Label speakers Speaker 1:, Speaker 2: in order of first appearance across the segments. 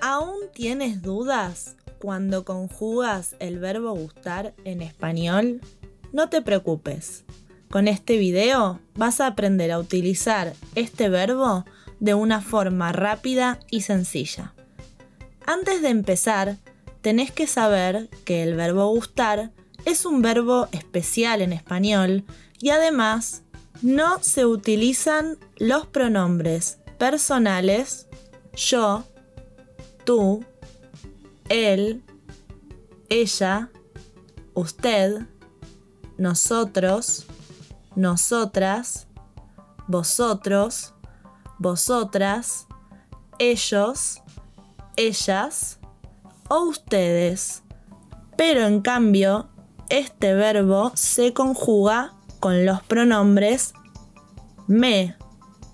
Speaker 1: ¿Aún tienes dudas cuando conjugas el verbo gustar en español? No te preocupes. Con este video vas a aprender a utilizar este verbo de una forma rápida y sencilla. Antes de empezar, tenés que saber que el verbo gustar es un verbo especial en español y además no se utilizan los pronombres personales yo, tú, él, ella, usted, nosotros, nosotras, vosotros, vosotras, ellos, ellas o ustedes. Pero en cambio, este verbo se conjuga con los pronombres me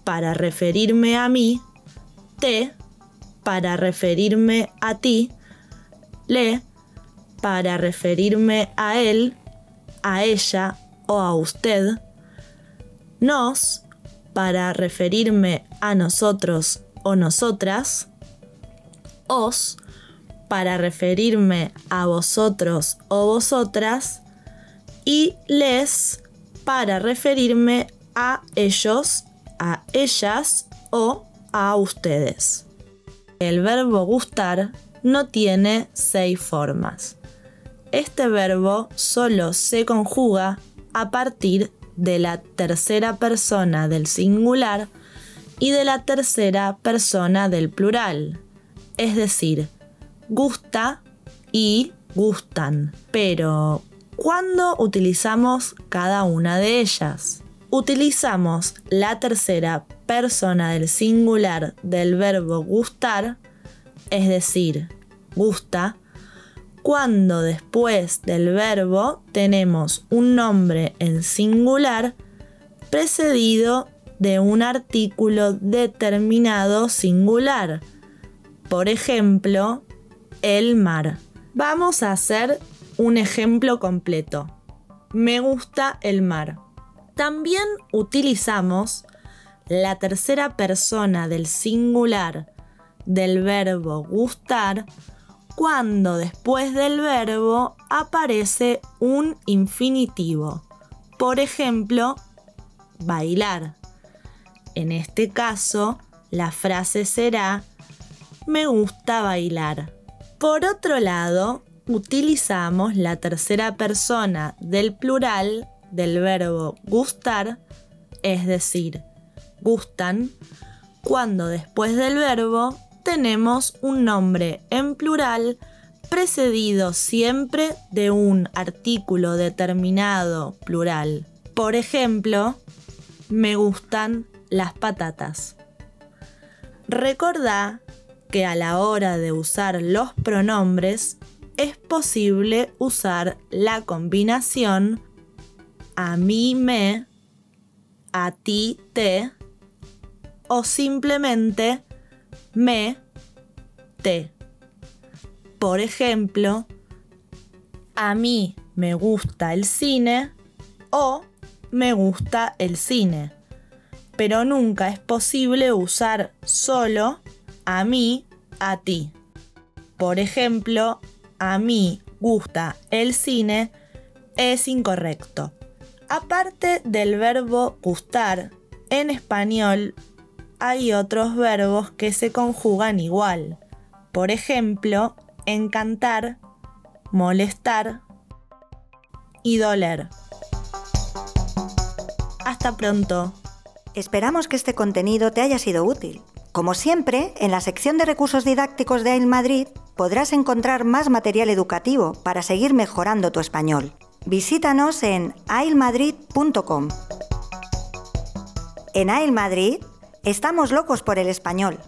Speaker 1: para referirme a mí, te para referirme a ti, le para referirme a él, a ella o a usted, nos para referirme a nosotros o nosotras, os para referirme a vosotros o vosotras y les para referirme a ellos, a ellas o a ustedes. El verbo gustar no tiene seis formas. Este verbo solo se conjuga a partir de la tercera persona del singular y de la tercera persona del plural, es decir, gusta y gustan. Pero, ¿cuándo utilizamos cada una de ellas? Utilizamos la tercera persona del singular del verbo gustar, es decir, gusta, cuando después del verbo tenemos un nombre en singular precedido de un artículo determinado singular. Por ejemplo, el mar. Vamos a hacer un ejemplo completo. Me gusta el mar. También utilizamos la tercera persona del singular del verbo gustar cuando después del verbo aparece un infinitivo. Por ejemplo, bailar. En este caso, la frase será me gusta bailar. Por otro lado, utilizamos la tercera persona del plural del verbo gustar, es decir, gustan, cuando después del verbo tenemos un nombre en plural precedido siempre de un artículo determinado plural. Por ejemplo, me gustan las patatas. Recordá que a la hora de usar los pronombres es posible usar la combinación a mí me, a ti te o simplemente me, te. Por ejemplo, a mí me gusta el cine o me gusta el cine. Pero nunca es posible usar solo a mí, a ti. Por ejemplo, a mí gusta el cine es incorrecto. Aparte del verbo gustar, en español hay otros verbos que se conjugan igual. Por ejemplo, encantar, molestar y doler. Hasta pronto.
Speaker 2: Esperamos que este contenido te haya sido útil. Como siempre, en la sección de recursos didácticos de AIL Madrid podrás encontrar más material educativo para seguir mejorando tu español. Visítanos en ailmadrid.com. En AIL Madrid estamos locos por el español.